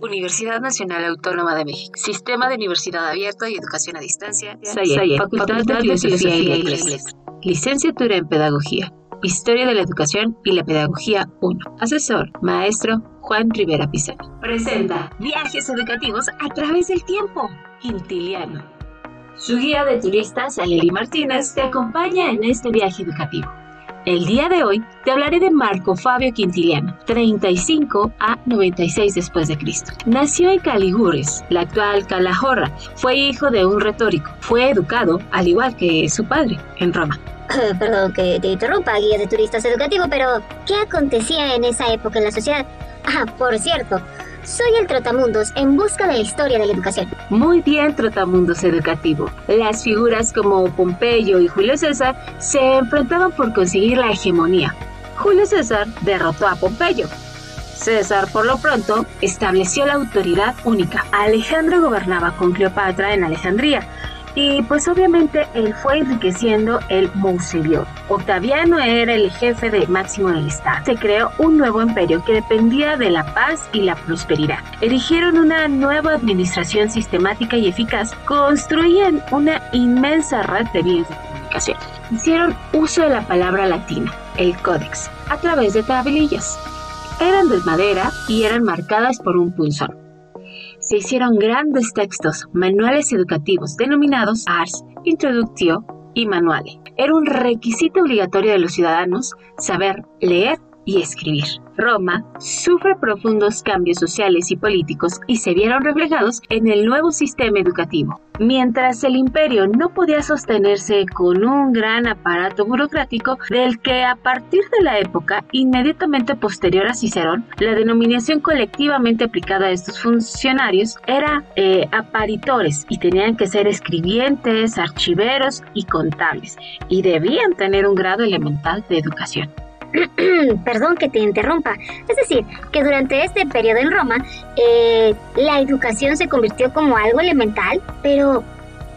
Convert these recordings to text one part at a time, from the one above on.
Universidad Nacional Autónoma de México. Sistema de Universidad Abierta y Educación a Distancia. Facultad, de Filosofía y Letras. Licenciatura en Pedagogía. Historia de la Educación y la Pedagogía 1. Asesor, maestro Juan Rivera Pizarro. Presenta Viajes Educativos a través del tiempo. Quintiliano. Su guía de turistas, Aleli Martínez, te acompaña en este viaje educativo. El día de hoy te hablaré de Marco Fabio Quintiliano, 35 a 96 después de Cristo. Nació en Caligures, la actual Calahorra. Fue hijo de un retórico. Fue educado, al igual que su padre, en Roma. Perdón que te interrumpa, guía de turistas educativo, pero ¿qué acontecía en esa época en la sociedad? Ah, por cierto, soy el Trotamundos en busca de la historia de la educación. Muy bien, Trotamundos Educativo. Las figuras como Pompeyo y Julio César se enfrentaban por conseguir la hegemonía. Julio César derrotó a Pompeyo. César, por lo pronto, estableció la autoridad única. Alejandro gobernaba con Cleopatra en Alejandría, y pues obviamente él fue enriqueciendo el mausoleo. Octaviano era el jefe de máximo del Estado. Se creó un nuevo imperio que dependía de la paz y la prosperidad. Erigieron una nueva administración sistemática y eficaz. Construían una inmensa red de bienes de comunicación. Hicieron uso de la palabra latina, el códex, a través de tablillas. Eran de madera y eran marcadas por un punzón se hicieron grandes textos, manuales educativos denominados Ars Introductio y Manuale. Era un requisito obligatorio de los ciudadanos saber leer y escribir. Roma sufre profundos cambios sociales y políticos y se vieron reflejados en el nuevo sistema educativo. Mientras el imperio no podía sostenerse con un gran aparato burocrático del que a partir de la época inmediatamente posterior a Cicerón, la denominación colectivamente aplicada a estos funcionarios era eh, aparitores y tenían que ser escribientes, archiveros y contables y debían tener un grado elemental de educación. Perdón que te interrumpa. Es decir, que durante este periodo en Roma, eh, la educación se convirtió como algo elemental, pero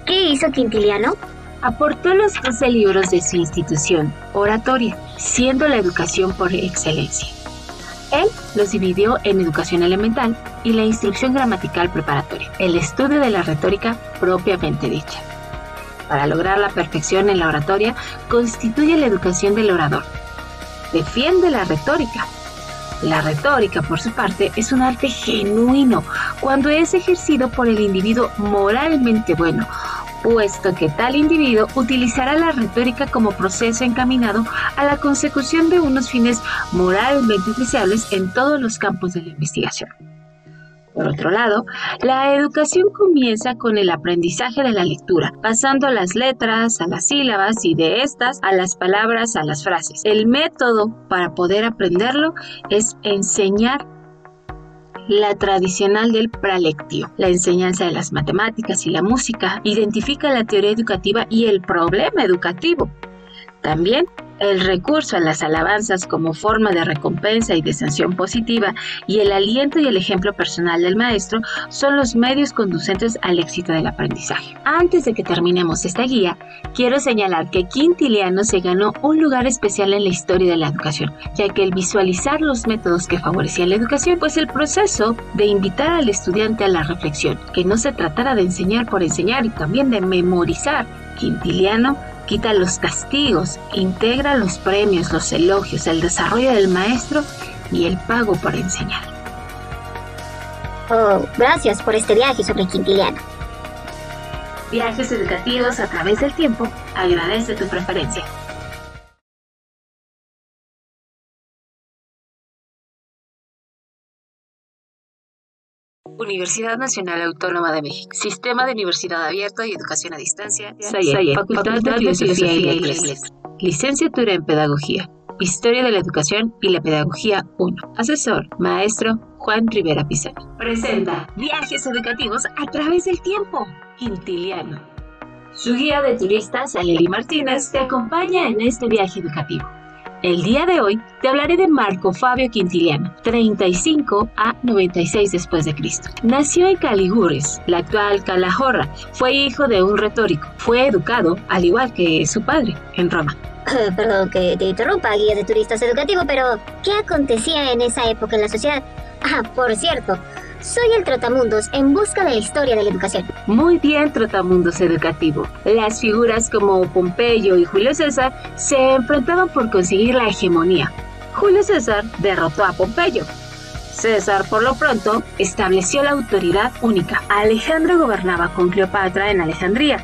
¿qué hizo Quintiliano? Aportó los 12 libros de su institución, Oratoria, siendo la educación por excelencia. Él los dividió en educación elemental y la instrucción gramatical preparatoria, el estudio de la retórica propiamente dicha. Para lograr la perfección en la oratoria, constituye la educación del orador, defiende la retórica. La retórica, por su parte, es un arte genuino cuando es ejercido por el individuo moralmente bueno, puesto que tal individuo utilizará la retórica como proceso encaminado a la consecución de unos fines moralmente deseables en todos los campos de la investigación. Por otro lado, la educación comienza con el aprendizaje de la lectura, pasando a las letras, a las sílabas y de estas a las palabras, a las frases. El método para poder aprenderlo es enseñar la tradicional del pralectio, la enseñanza de las matemáticas y la música, identifica la teoría educativa y el problema educativo. También el recurso a las alabanzas como forma de recompensa y de sanción positiva y el aliento y el ejemplo personal del maestro son los medios conducentes al éxito del aprendizaje. Antes de que terminemos esta guía, quiero señalar que Quintiliano se ganó un lugar especial en la historia de la educación, ya que el visualizar los métodos que favorecían la educación, pues el proceso de invitar al estudiante a la reflexión, que no se tratara de enseñar por enseñar y también de memorizar, Quintiliano quita los castigos, integra los premios, los elogios, el desarrollo del maestro y el pago por enseñar. Oh, gracias por este viaje sobre Quintiliano. Viajes educativos a través del tiempo. Agradece tu preferencia. Universidad Nacional Autónoma de México. Sistema de Universidad Abierta y Educación a Distancia. Facultad de Filosofía y Letras. Licenciatura en Pedagogía. Historia de la Educación y la Pedagogía 1. Asesor, maestro Juan Rivera Pizarro. Presenta Viajes Educativos a través del tiempo. Quintiliano. Su guía de turistas, Aleli Martínez, te acompaña en este viaje educativo. El día de hoy te hablaré de Marco Fabio Quintiliano, 35 a 96 después de Cristo. Nació en Caligures, la actual Calahorra. Fue hijo de un retórico. Fue educado, al igual que su padre, en Roma. Perdón que te interrumpa, guía de turistas educativo, pero ¿qué acontecía en esa época en la sociedad? Ah, por cierto, Soy el Trotamundos en busca de la historia de la educación. Muy bien, Trotamundos Educativo. Las figuras como Pompeyo y Julio César se enfrentaban por conseguir la hegemonía. Julio César derrotó a Pompeyo. César, por lo pronto, estableció la autoridad única. Alejandro gobernaba con Cleopatra en Alejandría,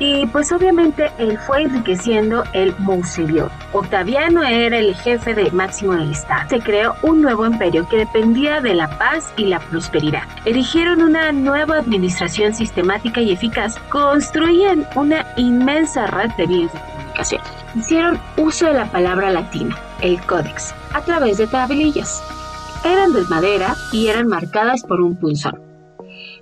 y pues obviamente él fue enriqueciendo el mausoleo. Octaviano era el jefe de máximo del Estado. Se creó un nuevo imperio que dependía de la paz y la prosperidad. Erigieron una nueva administración sistemática y eficaz. Construían una inmensa red de vías de comunicación. Hicieron uso de la palabra latina, el códex, a través de tablillas. Eran de madera y eran marcadas por un punzón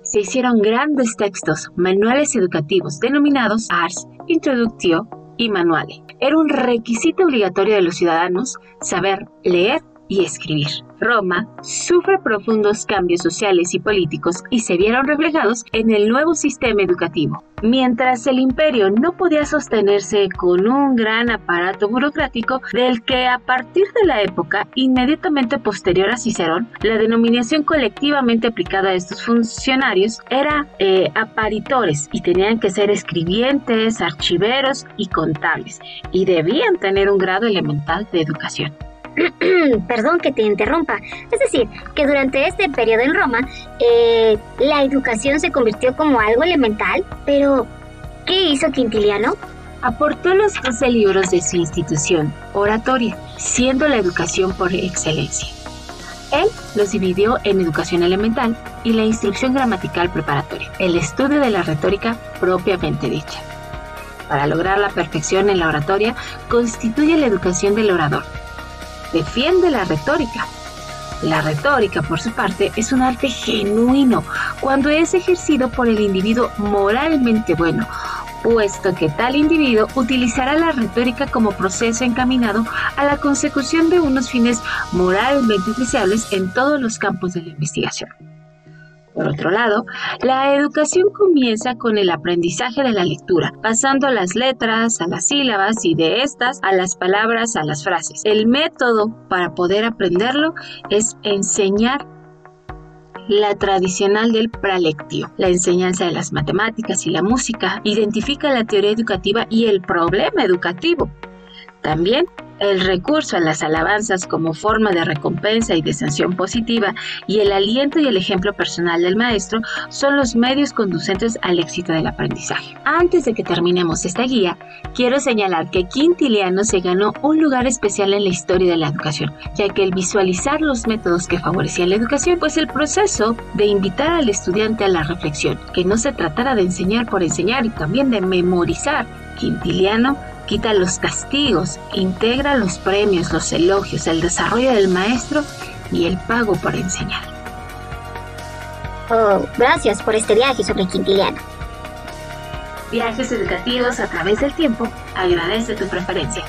se hicieron grandes textos, manuales educativos denominados Ars Introductio y Manuale. Era un requisito obligatorio de los ciudadanos saber leer y escribir. Roma sufre profundos cambios sociales y políticos y se vieron reflejados en el nuevo sistema educativo. Mientras el imperio no podía sostenerse con un gran aparato burocrático del que a partir de la época inmediatamente posterior a Cicerón, la denominación colectivamente aplicada a estos funcionarios era eh, aparitores y tenían que ser escribientes, archiveros y contables y debían tener un grado elemental de educación. Perdón que te interrumpa. Es decir, que durante este periodo en Roma, eh, la educación se convirtió como algo elemental, pero ¿qué hizo Quintiliano? Aportó los 12 libros de su institución, oratoria, siendo la educación por excelencia. Él los dividió en educación elemental y la instrucción gramatical preparatoria, el estudio de la retórica propiamente dicha. Para lograr la perfección en la oratoria, constituye la educación del orador, defiende la retórica. La retórica, por su parte, es un arte genuino cuando es ejercido por el individuo moralmente bueno, puesto que tal individuo utilizará la retórica como proceso encaminado a la consecución de unos fines moralmente deseables en todos los campos de la investigación. Por otro lado, la educación comienza con el aprendizaje de la lectura, pasando a las letras, a las sílabas y de estas a las palabras, a las frases. El método para poder aprenderlo es enseñar la tradicional del pralectio, la enseñanza de las matemáticas y la música, identifica la teoría educativa y el problema educativo. También el recurso a las alabanzas como forma de recompensa y de sanción positiva y el aliento y el ejemplo personal del maestro son los medios conducentes al éxito del aprendizaje. Antes de que terminemos esta guía, quiero señalar que Quintiliano se ganó un lugar especial en la historia de la educación, ya que el visualizar los métodos que favorecían la educación, pues el proceso de invitar al estudiante a la reflexión, que no se tratara de enseñar por enseñar y también de memorizar, Quintiliano quita los castigos, integra los premios, los elogios, el desarrollo del maestro y el pago por enseñar. Oh, gracias por este viaje sobre Quintiliano. Viajes educativos a través del tiempo. Agradece tu preferencia.